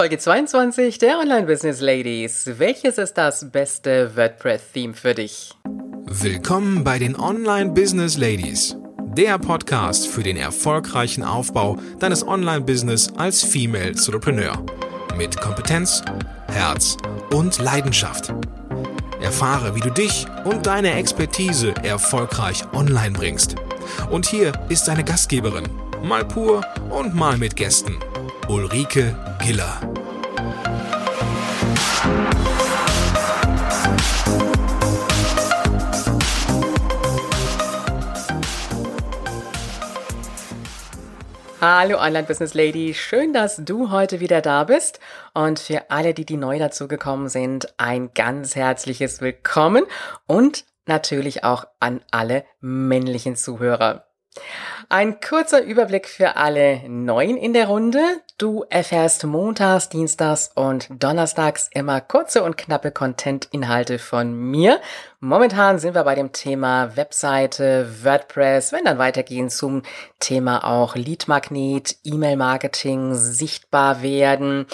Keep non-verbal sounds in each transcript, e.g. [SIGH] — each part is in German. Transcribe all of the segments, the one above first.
Folge 22 der Online Business Ladies. Welches ist das beste WordPress-Theme für dich? Willkommen bei den Online Business Ladies, der Podcast für den erfolgreichen Aufbau deines Online-Business als Female Entrepreneur. Mit Kompetenz, Herz und Leidenschaft. Erfahre, wie du dich und deine Expertise erfolgreich online bringst. Und hier ist deine Gastgeberin, mal pur und mal mit Gästen, Ulrike Giller. Hallo Online Business Lady, schön, dass du heute wieder da bist. Und für alle, die, die neu dazugekommen sind, ein ganz herzliches Willkommen und natürlich auch an alle männlichen Zuhörer. Ein kurzer Überblick für alle Neuen in der Runde. Du erfährst montags, dienstags und donnerstags immer kurze und knappe Content-Inhalte von mir. Momentan sind wir bei dem Thema Webseite, WordPress, wenn dann weitergehen zum Thema auch Lead-Magnet, E-Mail-Marketing, sichtbar werden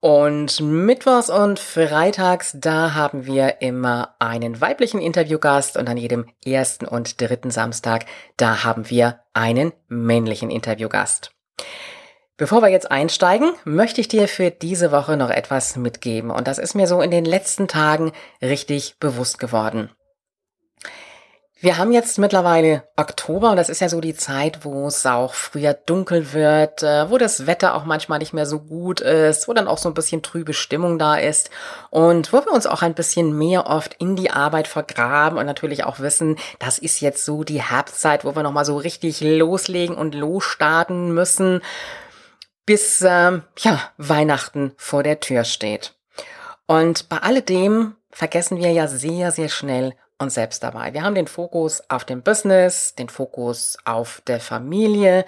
und mittwochs und freitags, da haben wir immer einen weiblichen Interviewgast und an jedem ersten und dritten Samstag, da haben wir einen männlichen Interviewgast. Bevor wir jetzt einsteigen, möchte ich dir für diese Woche noch etwas mitgeben und das ist mir so in den letzten Tagen richtig bewusst geworden. Wir haben jetzt mittlerweile Oktober und das ist ja so die Zeit, wo es auch früher dunkel wird, äh, wo das Wetter auch manchmal nicht mehr so gut ist, wo dann auch so ein bisschen trübe Stimmung da ist und wo wir uns auch ein bisschen mehr oft in die Arbeit vergraben und natürlich auch wissen, das ist jetzt so die Herbstzeit, wo wir nochmal so richtig loslegen und losstarten müssen, bis ähm, ja, Weihnachten vor der Tür steht. Und bei alledem vergessen wir ja sehr, sehr schnell uns selbst dabei. Wir haben den Fokus auf dem Business, den Fokus auf der Familie,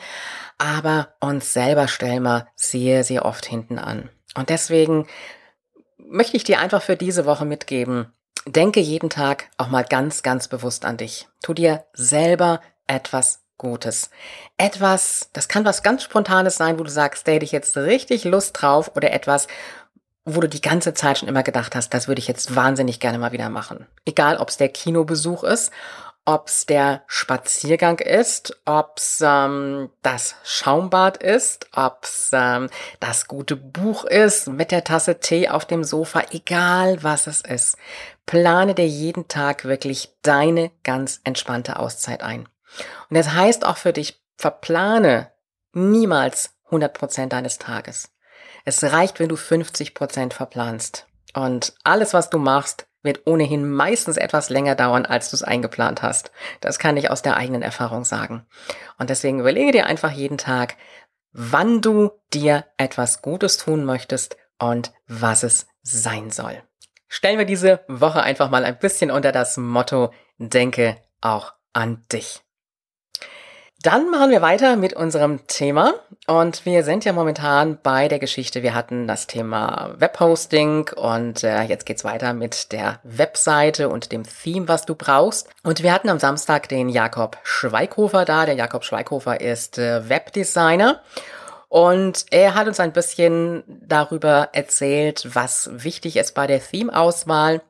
aber uns selber stellen wir sehr, sehr oft hinten an. Und deswegen möchte ich dir einfach für diese Woche mitgeben, denke jeden Tag auch mal ganz, ganz bewusst an dich. Tu dir selber etwas Gutes. Etwas, das kann was ganz Spontanes sein, wo du sagst, da hätte ich jetzt richtig Lust drauf oder etwas, wo du die ganze Zeit schon immer gedacht hast, das würde ich jetzt wahnsinnig gerne mal wieder machen. Egal, ob es der Kinobesuch ist, ob es der Spaziergang ist, ob es ähm, das Schaumbad ist, ob es ähm, das gute Buch ist mit der Tasse Tee auf dem Sofa, egal was es ist. Plane dir jeden Tag wirklich deine ganz entspannte Auszeit ein. Und das heißt auch für dich, verplane niemals 100 Prozent deines Tages. Es reicht, wenn du 50 Prozent verplanst. Und alles, was du machst, wird ohnehin meistens etwas länger dauern, als du es eingeplant hast. Das kann ich aus der eigenen Erfahrung sagen. Und deswegen überlege dir einfach jeden Tag, wann du dir etwas Gutes tun möchtest und was es sein soll. Stellen wir diese Woche einfach mal ein bisschen unter das Motto, denke auch an dich. Dann machen wir weiter mit unserem Thema und wir sind ja momentan bei der Geschichte. Wir hatten das Thema Webhosting und äh, jetzt geht's weiter mit der Webseite und dem Theme, was du brauchst. Und wir hatten am Samstag den Jakob Schweighofer da. Der Jakob Schweighofer ist äh, Webdesigner und er hat uns ein bisschen darüber erzählt, was wichtig ist bei der Theme-Auswahl.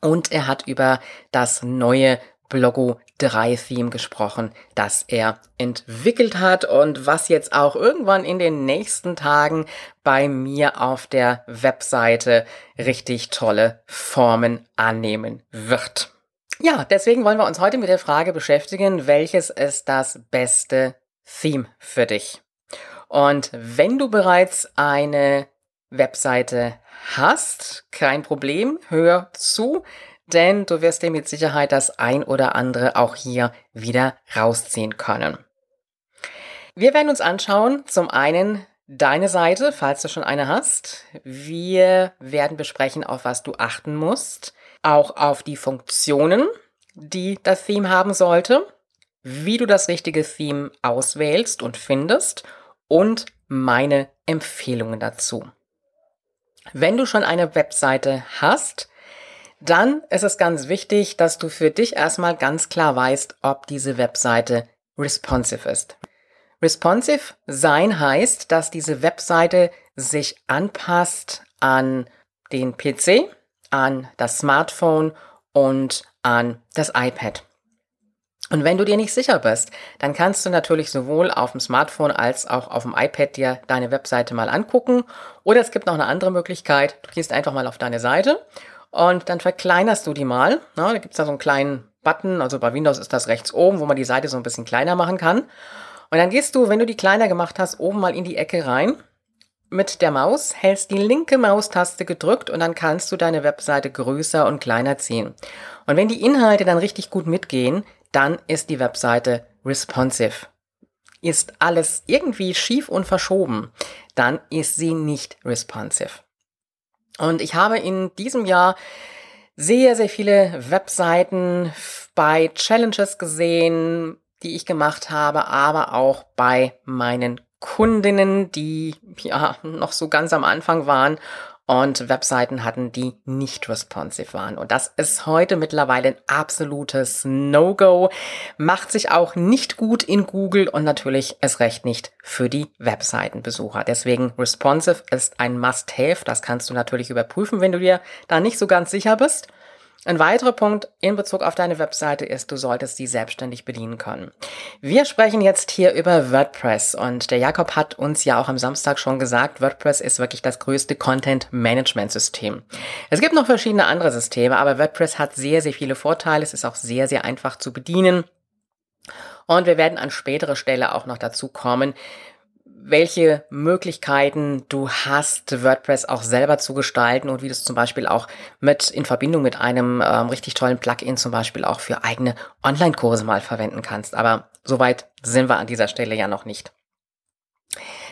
Und er hat über das neue Blogo 3 Theme gesprochen, das er entwickelt hat und was jetzt auch irgendwann in den nächsten Tagen bei mir auf der Webseite richtig tolle Formen annehmen wird. Ja, deswegen wollen wir uns heute mit der Frage beschäftigen, welches ist das beste Theme für dich? Und wenn du bereits eine Webseite hast, kein Problem, hör zu denn du wirst dir mit Sicherheit das ein oder andere auch hier wieder rausziehen können. Wir werden uns anschauen, zum einen deine Seite, falls du schon eine hast. Wir werden besprechen, auf was du achten musst, auch auf die Funktionen, die das Theme haben sollte, wie du das richtige Theme auswählst und findest und meine Empfehlungen dazu. Wenn du schon eine Webseite hast, dann ist es ganz wichtig, dass du für dich erstmal ganz klar weißt, ob diese Webseite responsive ist. Responsive sein heißt, dass diese Webseite sich anpasst an den PC, an das Smartphone und an das iPad. Und wenn du dir nicht sicher bist, dann kannst du natürlich sowohl auf dem Smartphone als auch auf dem iPad dir deine Webseite mal angucken. Oder es gibt noch eine andere Möglichkeit. Du gehst einfach mal auf deine Seite und dann verkleinerst du die mal. Ja, da gibt's da so einen kleinen Button, also bei Windows ist das rechts oben, wo man die Seite so ein bisschen kleiner machen kann. Und dann gehst du, wenn du die kleiner gemacht hast, oben mal in die Ecke rein mit der Maus, hältst die linke Maustaste gedrückt und dann kannst du deine Webseite größer und kleiner ziehen. Und wenn die Inhalte dann richtig gut mitgehen, dann ist die Webseite responsive. Ist alles irgendwie schief und verschoben, dann ist sie nicht responsive. Und ich habe in diesem Jahr sehr, sehr viele Webseiten bei Challenges gesehen, die ich gemacht habe, aber auch bei meinen Kundinnen, die ja noch so ganz am Anfang waren und Webseiten hatten, die nicht responsive waren. Und das ist heute mittlerweile ein absolutes No-Go, macht sich auch nicht gut in Google und natürlich es recht nicht für die Webseitenbesucher. Deswegen responsive ist ein Must-Have. Das kannst du natürlich überprüfen, wenn du dir da nicht so ganz sicher bist. Ein weiterer Punkt in Bezug auf deine Webseite ist, du solltest sie selbstständig bedienen können. Wir sprechen jetzt hier über WordPress und der Jakob hat uns ja auch am Samstag schon gesagt, WordPress ist wirklich das größte Content-Management-System. Es gibt noch verschiedene andere Systeme, aber WordPress hat sehr, sehr viele Vorteile. Es ist auch sehr, sehr einfach zu bedienen. Und wir werden an späterer Stelle auch noch dazu kommen, welche Möglichkeiten du hast, WordPress auch selber zu gestalten und wie du es zum Beispiel auch mit in Verbindung mit einem ähm, richtig tollen Plugin zum Beispiel auch für eigene Online-Kurse mal verwenden kannst. Aber soweit sind wir an dieser Stelle ja noch nicht.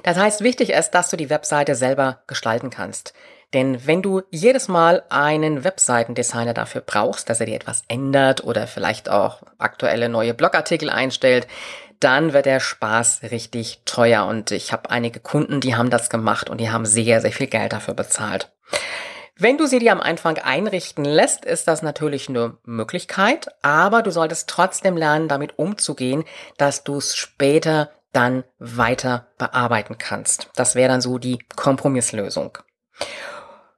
Das heißt, wichtig ist, dass du die Webseite selber gestalten kannst. Denn wenn du jedes Mal einen Webseitendesigner dafür brauchst, dass er dir etwas ändert oder vielleicht auch aktuelle neue Blogartikel einstellt, dann wird der Spaß richtig teuer. Und ich habe einige Kunden, die haben das gemacht und die haben sehr, sehr viel Geld dafür bezahlt. Wenn du sie dir am Anfang einrichten lässt, ist das natürlich eine Möglichkeit, aber du solltest trotzdem lernen, damit umzugehen, dass du es später dann weiter bearbeiten kannst. Das wäre dann so die Kompromisslösung.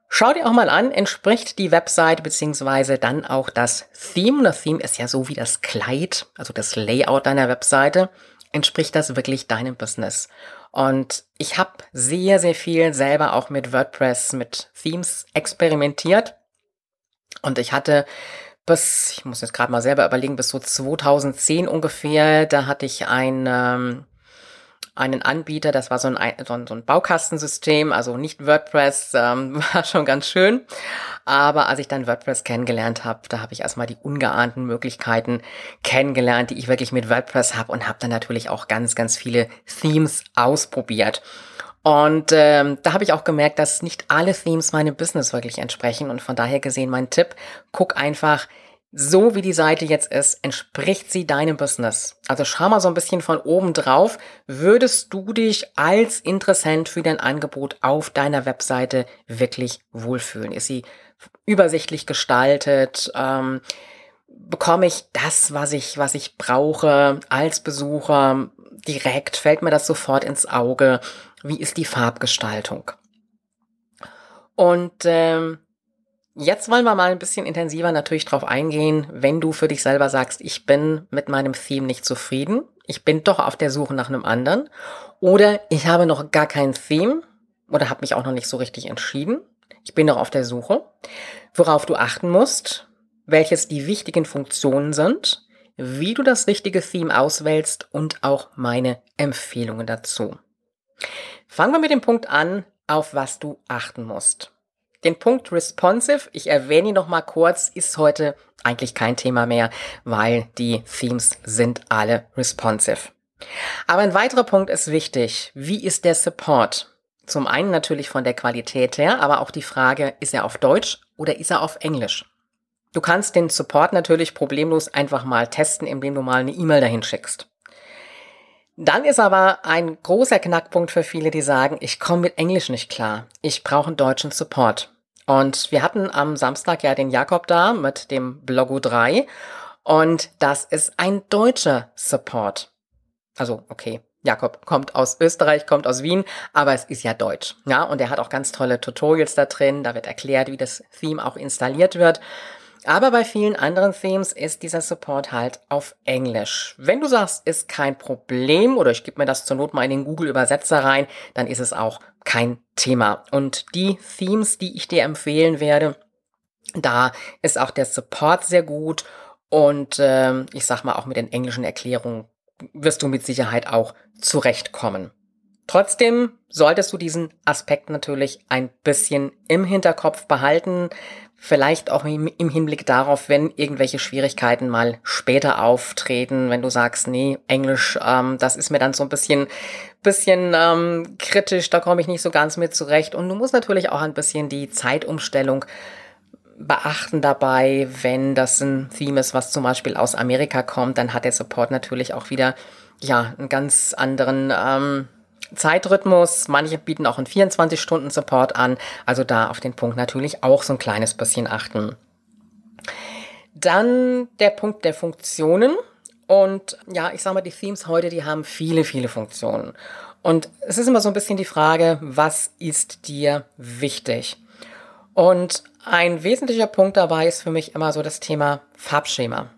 Schau dir auch mal an, entspricht die Webseite beziehungsweise dann auch das Theme. Das Theme ist ja so wie das Kleid, also das Layout deiner Webseite. Entspricht das wirklich deinem Business? Und ich habe sehr, sehr viel selber auch mit WordPress, mit Themes experimentiert. Und ich hatte bis, ich muss jetzt gerade mal selber überlegen, bis so 2010 ungefähr, da hatte ich ein... Ähm, einen Anbieter, das war so ein, so ein, so ein Baukastensystem, also nicht WordPress, ähm, [LAUGHS] war schon ganz schön. Aber als ich dann WordPress kennengelernt habe, da habe ich erstmal die ungeahnten Möglichkeiten kennengelernt, die ich wirklich mit WordPress habe und habe dann natürlich auch ganz, ganz viele Themes ausprobiert. Und ähm, da habe ich auch gemerkt, dass nicht alle Themes meinem Business wirklich entsprechen. Und von daher gesehen mein Tipp, guck einfach, so wie die Seite jetzt ist, entspricht sie deinem Business. Also schau mal so ein bisschen von oben drauf. Würdest du dich als Interessent für dein Angebot auf deiner Webseite wirklich wohlfühlen? Ist sie übersichtlich gestaltet? Ähm, bekomme ich das, was ich, was ich brauche als Besucher direkt? Fällt mir das sofort ins Auge? Wie ist die Farbgestaltung? Und ähm, Jetzt wollen wir mal ein bisschen intensiver natürlich drauf eingehen, wenn du für dich selber sagst, ich bin mit meinem Theme nicht zufrieden, ich bin doch auf der Suche nach einem anderen oder ich habe noch gar kein Theme oder habe mich auch noch nicht so richtig entschieden. Ich bin noch auf der Suche, worauf du achten musst, welches die wichtigen Funktionen sind, wie du das richtige Theme auswählst und auch meine Empfehlungen dazu. Fangen wir mit dem Punkt an, auf was du achten musst. Den Punkt responsive, ich erwähne ihn noch mal kurz, ist heute eigentlich kein Thema mehr, weil die Themes sind alle responsive. Aber ein weiterer Punkt ist wichtig. Wie ist der Support? Zum einen natürlich von der Qualität her, aber auch die Frage, ist er auf Deutsch oder ist er auf Englisch? Du kannst den Support natürlich problemlos einfach mal testen, indem du mal eine E-Mail dahin schickst. Dann ist aber ein großer Knackpunkt für viele, die sagen, ich komme mit Englisch nicht klar. Ich brauche einen deutschen Support. Und wir hatten am Samstag ja den Jakob da mit dem Blogo 3. Und das ist ein deutscher Support. Also, okay, Jakob kommt aus Österreich, kommt aus Wien, aber es ist ja Deutsch. Ja, und er hat auch ganz tolle Tutorials da drin. Da wird erklärt, wie das Theme auch installiert wird. Aber bei vielen anderen Themes ist dieser Support halt auf Englisch. Wenn du sagst, ist kein Problem oder ich gebe mir das zur Not mal in den Google-Übersetzer rein, dann ist es auch kein Thema. Und die Themes, die ich dir empfehlen werde, da ist auch der Support sehr gut und äh, ich sag mal auch mit den englischen Erklärungen wirst du mit Sicherheit auch zurechtkommen. Trotzdem solltest du diesen Aspekt natürlich ein bisschen im Hinterkopf behalten, vielleicht auch im, Hinblick darauf, wenn irgendwelche Schwierigkeiten mal später auftreten, wenn du sagst, nee, Englisch, ähm, das ist mir dann so ein bisschen, bisschen ähm, kritisch, da komme ich nicht so ganz mit zurecht. Und du musst natürlich auch ein bisschen die Zeitumstellung beachten dabei, wenn das ein Theme ist, was zum Beispiel aus Amerika kommt, dann hat der Support natürlich auch wieder ja einen ganz anderen ähm, Zeitrhythmus. Manche bieten auch einen 24-Stunden-Support an, also da auf den Punkt natürlich auch so ein kleines bisschen achten. Dann der Punkt der Funktionen. Und ja, ich sag mal, die Themes heute, die haben viele, viele Funktionen. Und es ist immer so ein bisschen die Frage, was ist dir wichtig? Und ein wesentlicher Punkt dabei ist für mich immer so das Thema Farbschema.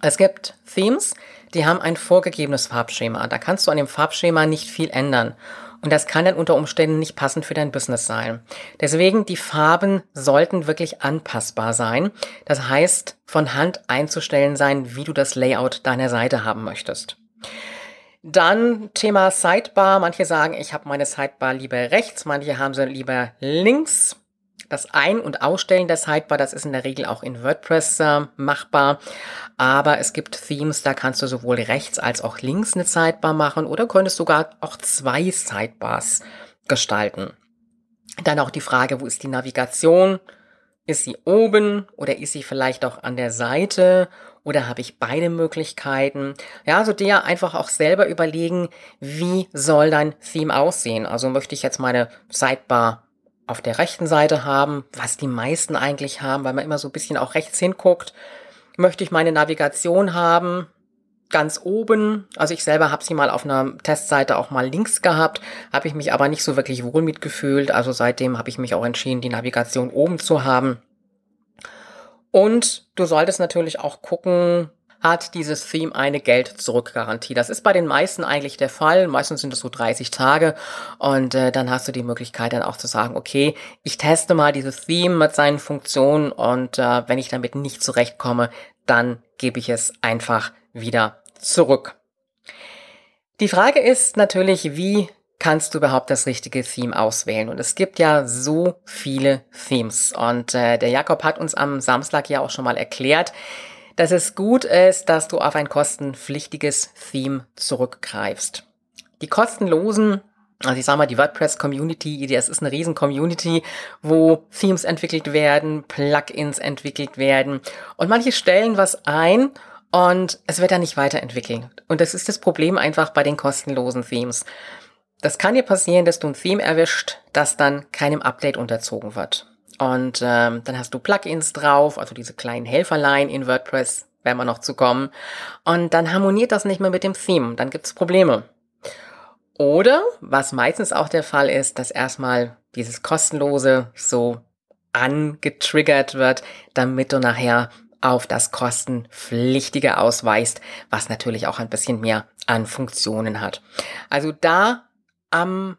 Es gibt Themes, die haben ein vorgegebenes Farbschema. Da kannst du an dem Farbschema nicht viel ändern. Und das kann dann unter Umständen nicht passend für dein Business sein. Deswegen, die Farben sollten wirklich anpassbar sein. Das heißt, von Hand einzustellen sein, wie du das Layout deiner Seite haben möchtest. Dann Thema Sidebar. Manche sagen, ich habe meine Sidebar lieber rechts, manche haben sie lieber links. Das Ein- und Ausstellen der Sidebar, das ist in der Regel auch in WordPress äh, machbar. Aber es gibt Themes, da kannst du sowohl rechts als auch links eine Sidebar machen oder könntest sogar auch zwei Sidebars gestalten. Dann auch die Frage, wo ist die Navigation? Ist sie oben oder ist sie vielleicht auch an der Seite oder habe ich beide Möglichkeiten? Ja, also dir einfach auch selber überlegen, wie soll dein Theme aussehen? Also möchte ich jetzt meine Sidebar auf der rechten Seite haben, was die meisten eigentlich haben, weil man immer so ein bisschen auch rechts hinguckt. Möchte ich meine Navigation haben, ganz oben. Also ich selber habe sie mal auf einer Testseite auch mal links gehabt, habe ich mich aber nicht so wirklich wohl mitgefühlt. Also seitdem habe ich mich auch entschieden, die Navigation oben zu haben. Und du solltest natürlich auch gucken, hat dieses Theme eine Geld-Zurück-Garantie. Das ist bei den meisten eigentlich der Fall. Meistens sind es so 30 Tage und äh, dann hast du die Möglichkeit dann auch zu sagen, okay, ich teste mal dieses Theme mit seinen Funktionen und äh, wenn ich damit nicht zurechtkomme, dann gebe ich es einfach wieder zurück. Die Frage ist natürlich, wie kannst du überhaupt das richtige Theme auswählen? Und es gibt ja so viele Themes. Und äh, der Jakob hat uns am Samstag ja auch schon mal erklärt, dass es gut ist, dass du auf ein kostenpflichtiges Theme zurückgreifst. Die kostenlosen also ich sag mal, die WordPress-Community, das ist eine riesen Community, wo Themes entwickelt werden, Plugins entwickelt werden und manche stellen was ein und es wird dann nicht weiterentwickelt. Und das ist das Problem einfach bei den kostenlosen Themes. Das kann dir passieren, dass du ein Theme erwischt, das dann keinem Update unterzogen wird. Und ähm, dann hast du Plugins drauf, also diese kleinen Helferlein in WordPress, werden wir noch zu kommen. Und dann harmoniert das nicht mehr mit dem Theme. Dann gibt's Probleme. Oder, was meistens auch der Fall ist, dass erstmal dieses kostenlose so angetriggert wird, damit du nachher auf das kostenpflichtige ausweist, was natürlich auch ein bisschen mehr an Funktionen hat. Also da am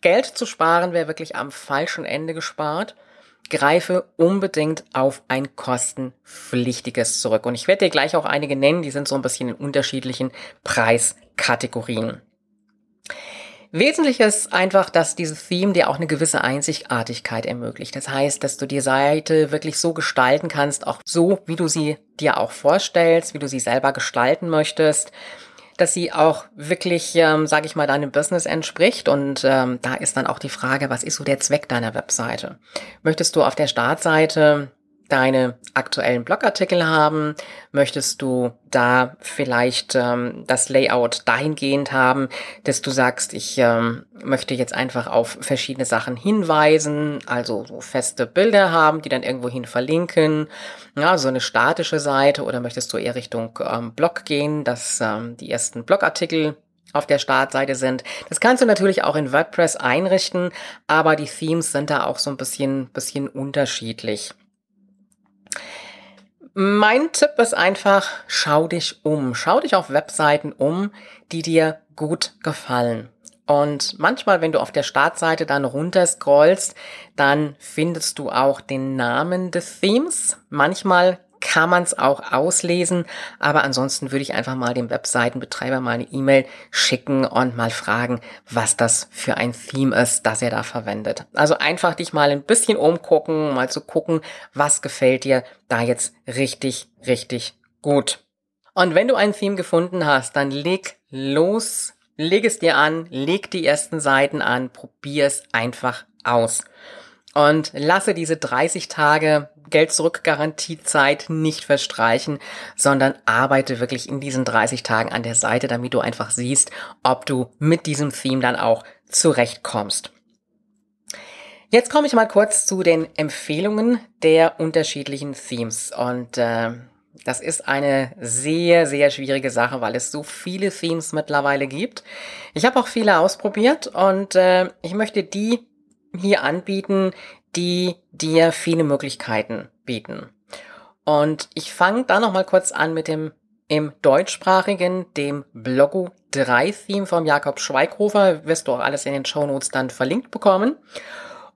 Geld zu sparen wäre wirklich am falschen Ende gespart greife unbedingt auf ein kostenpflichtiges zurück. Und ich werde dir gleich auch einige nennen, die sind so ein bisschen in unterschiedlichen Preiskategorien. Wesentlich ist einfach, dass dieses Theme dir auch eine gewisse Einzigartigkeit ermöglicht. Das heißt, dass du die Seite wirklich so gestalten kannst, auch so, wie du sie dir auch vorstellst, wie du sie selber gestalten möchtest dass sie auch wirklich, ähm, sage ich mal, deinem Business entspricht. Und ähm, da ist dann auch die Frage, was ist so der Zweck deiner Webseite? Möchtest du auf der Startseite deine aktuellen Blogartikel haben? Möchtest du da vielleicht ähm, das Layout dahingehend haben, dass du sagst, ich ähm, möchte jetzt einfach auf verschiedene Sachen hinweisen, also so feste Bilder haben, die dann irgendwohin verlinken, ja, so eine statische Seite oder möchtest du eher Richtung ähm, Blog gehen, dass ähm, die ersten Blogartikel auf der Startseite sind. Das kannst du natürlich auch in WordPress einrichten, aber die Themes sind da auch so ein bisschen, bisschen unterschiedlich. Mein Tipp ist einfach, schau dich um. Schau dich auf Webseiten um, die dir gut gefallen. Und manchmal, wenn du auf der Startseite dann runter scrollst, dann findest du auch den Namen des Themes. Manchmal kann man es auch auslesen, aber ansonsten würde ich einfach mal dem Webseitenbetreiber mal eine E-Mail schicken und mal fragen, was das für ein Theme ist, das er da verwendet. Also einfach dich mal ein bisschen umgucken, mal zu gucken, was gefällt dir da jetzt richtig, richtig gut. Und wenn du ein Theme gefunden hast, dann leg los, leg es dir an, leg die ersten Seiten an, probier es einfach aus. Und lasse diese 30 Tage Geld zurück Garantiezeit nicht verstreichen, sondern arbeite wirklich in diesen 30 Tagen an der Seite, damit du einfach siehst, ob du mit diesem Theme dann auch zurechtkommst. Jetzt komme ich mal kurz zu den Empfehlungen der unterschiedlichen Themes und äh, das ist eine sehr, sehr schwierige Sache, weil es so viele Themes mittlerweile gibt. Ich habe auch viele ausprobiert und äh, ich möchte die hier anbieten, die dir viele Möglichkeiten bieten. Und ich fange da noch mal kurz an mit dem im deutschsprachigen, dem Blogo 3 Theme vom Jakob Schweighofer. Wirst du auch alles in den Show Notes dann verlinkt bekommen.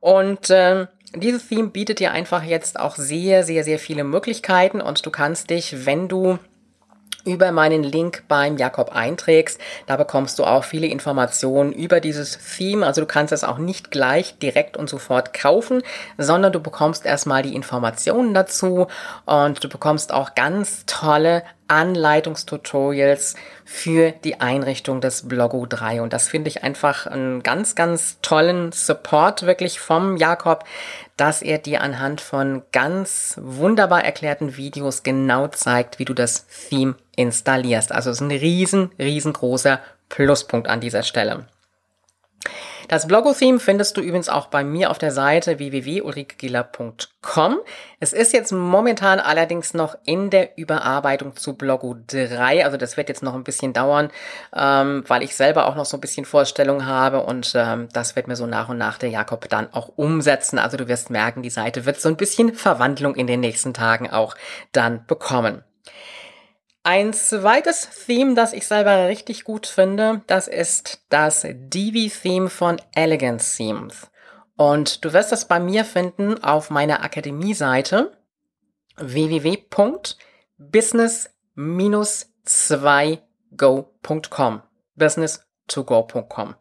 Und äh, dieses Theme bietet dir einfach jetzt auch sehr, sehr, sehr viele Möglichkeiten und du kannst dich, wenn du über meinen Link beim Jakob einträgst. Da bekommst du auch viele Informationen über dieses Theme. Also du kannst es auch nicht gleich direkt und sofort kaufen, sondern du bekommst erstmal die Informationen dazu und du bekommst auch ganz tolle Anleitungstutorials für die Einrichtung des Blogo 3. Und das finde ich einfach einen ganz, ganz tollen Support wirklich vom Jakob, dass er dir anhand von ganz wunderbar erklärten Videos genau zeigt, wie du das Theme installierst. Also es ist ein riesen, riesengroßer Pluspunkt an dieser Stelle. Das Blogo-Theme findest du übrigens auch bei mir auf der Seite www.ulrikegiller.com. Es ist jetzt momentan allerdings noch in der Überarbeitung zu Blogo 3. Also das wird jetzt noch ein bisschen dauern, ähm, weil ich selber auch noch so ein bisschen Vorstellung habe und ähm, das wird mir so nach und nach der Jakob dann auch umsetzen. Also du wirst merken, die Seite wird so ein bisschen Verwandlung in den nächsten Tagen auch dann bekommen. Ein zweites Theme, das ich selber richtig gut finde, das ist das Divi-Theme von Elegance Themes. Und du wirst das bei mir finden auf meiner Akademie-Seite www.business-2go.com business2go.com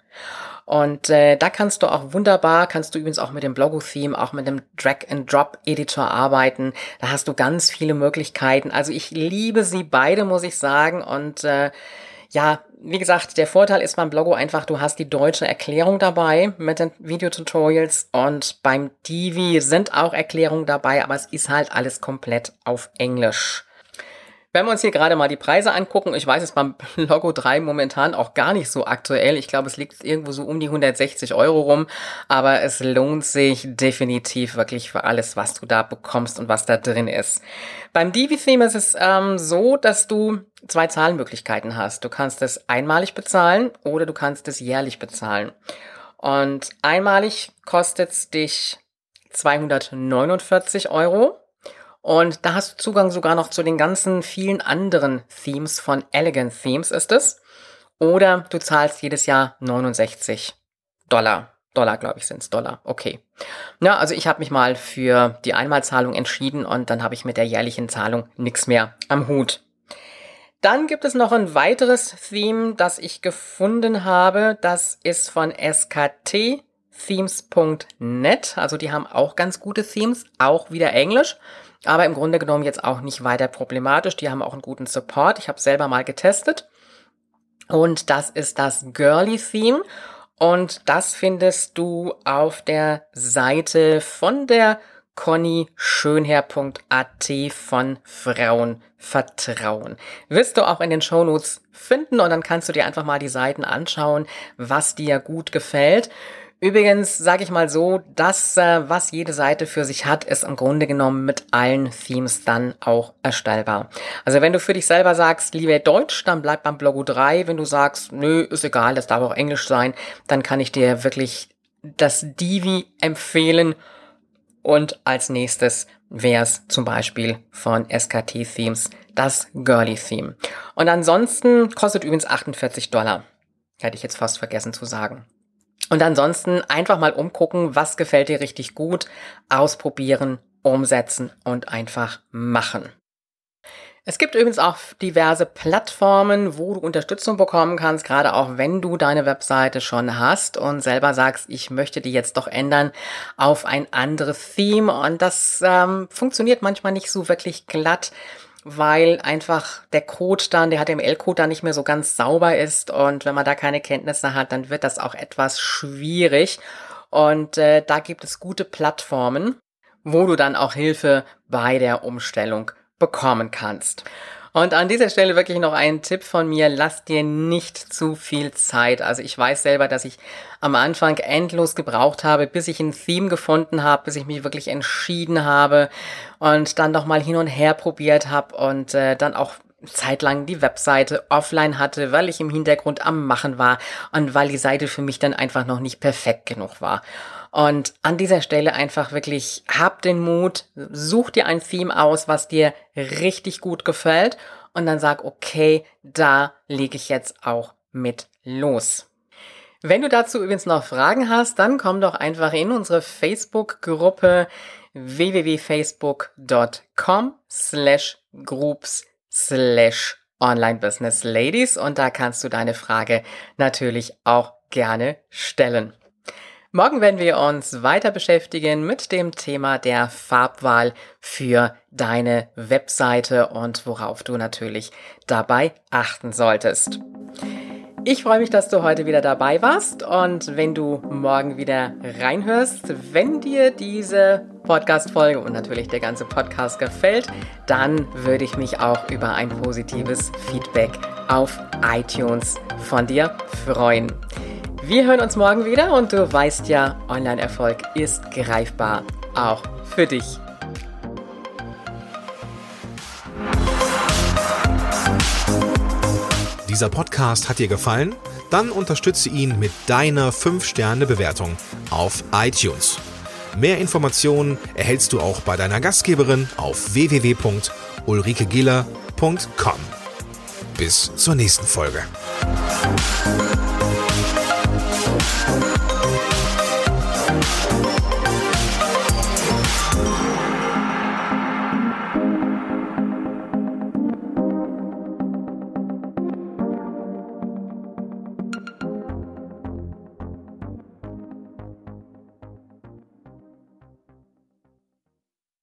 und äh, da kannst du auch wunderbar, kannst du übrigens auch mit dem Blogo-Theme, auch mit dem Drag-and-Drop-Editor arbeiten. Da hast du ganz viele Möglichkeiten. Also ich liebe sie beide, muss ich sagen. Und äh, ja, wie gesagt, der Vorteil ist beim Blogo einfach, du hast die deutsche Erklärung dabei mit den Videotutorials und beim Divi sind auch Erklärungen dabei, aber es ist halt alles komplett auf Englisch. Wenn wir uns hier gerade mal die Preise angucken, ich weiß es beim [LAUGHS] Logo 3 momentan auch gar nicht so aktuell. Ich glaube, es liegt irgendwo so um die 160 Euro rum, aber es lohnt sich definitiv wirklich für alles, was du da bekommst und was da drin ist. Beim Divi-Theme ist es ähm, so, dass du zwei Zahlmöglichkeiten hast. Du kannst es einmalig bezahlen oder du kannst es jährlich bezahlen. Und einmalig kostet es dich 249 Euro und da hast du Zugang sogar noch zu den ganzen vielen anderen Themes von Elegant Themes ist es. Oder du zahlst jedes Jahr 69 Dollar. Dollar, glaube ich, sind's Dollar. Okay. Ja, also ich habe mich mal für die Einmalzahlung entschieden und dann habe ich mit der jährlichen Zahlung nichts mehr am Hut. Dann gibt es noch ein weiteres Theme, das ich gefunden habe. Das ist von sktthemes.net. Also die haben auch ganz gute Themes, auch wieder Englisch. Aber im Grunde genommen jetzt auch nicht weiter problematisch. Die haben auch einen guten Support. Ich habe selber mal getestet. Und das ist das Girly Theme. Und das findest du auf der Seite von der connyschönherr.at von Frauenvertrauen. Wirst du auch in den Shownotes finden und dann kannst du dir einfach mal die Seiten anschauen, was dir gut gefällt. Übrigens sage ich mal so, das, äh, was jede Seite für sich hat, ist im Grunde genommen mit allen Themes dann auch erstellbar. Also wenn du für dich selber sagst, lieber Deutsch, dann bleib beim Blogo 3. Wenn du sagst, nö, ist egal, das darf auch Englisch sein, dann kann ich dir wirklich das Divi empfehlen. Und als nächstes wäre es zum Beispiel von SKT Themes das Girly Theme. Und ansonsten kostet übrigens 48 Dollar. Hätte ich jetzt fast vergessen zu sagen. Und ansonsten einfach mal umgucken, was gefällt dir richtig gut, ausprobieren, umsetzen und einfach machen. Es gibt übrigens auch diverse Plattformen, wo du Unterstützung bekommen kannst, gerade auch wenn du deine Webseite schon hast und selber sagst, ich möchte die jetzt doch ändern auf ein anderes Theme. Und das ähm, funktioniert manchmal nicht so wirklich glatt weil einfach der Code dann, der HTML-Code dann nicht mehr so ganz sauber ist und wenn man da keine Kenntnisse hat, dann wird das auch etwas schwierig. Und äh, da gibt es gute Plattformen, wo du dann auch Hilfe bei der Umstellung bekommen kannst. Und an dieser Stelle wirklich noch ein Tipp von mir, lass dir nicht zu viel Zeit. Also ich weiß selber, dass ich am Anfang endlos gebraucht habe, bis ich ein Theme gefunden habe, bis ich mich wirklich entschieden habe und dann nochmal hin und her probiert habe und äh, dann auch zeitlang die Webseite offline hatte, weil ich im Hintergrund am Machen war und weil die Seite für mich dann einfach noch nicht perfekt genug war. Und an dieser Stelle einfach wirklich, hab den Mut, such dir ein Theme aus, was dir richtig gut gefällt und dann sag, okay, da lege ich jetzt auch mit los. Wenn du dazu übrigens noch Fragen hast, dann komm doch einfach in unsere Facebook-Gruppe www.facebook.com slash groups slash online business ladies und da kannst du deine Frage natürlich auch gerne stellen. Morgen werden wir uns weiter beschäftigen mit dem Thema der Farbwahl für deine Webseite und worauf du natürlich dabei achten solltest. Ich freue mich, dass du heute wieder dabei warst und wenn du morgen wieder reinhörst, wenn dir diese Podcast-Folge und natürlich der ganze Podcast gefällt, dann würde ich mich auch über ein positives Feedback auf iTunes von dir freuen. Wir hören uns morgen wieder und du weißt ja, Online-Erfolg ist greifbar, auch für dich. Dieser Podcast hat dir gefallen? Dann unterstütze ihn mit deiner 5-Sterne-Bewertung auf iTunes. Mehr Informationen erhältst du auch bei deiner Gastgeberin auf www.ulrikegiller.com. Bis zur nächsten Folge.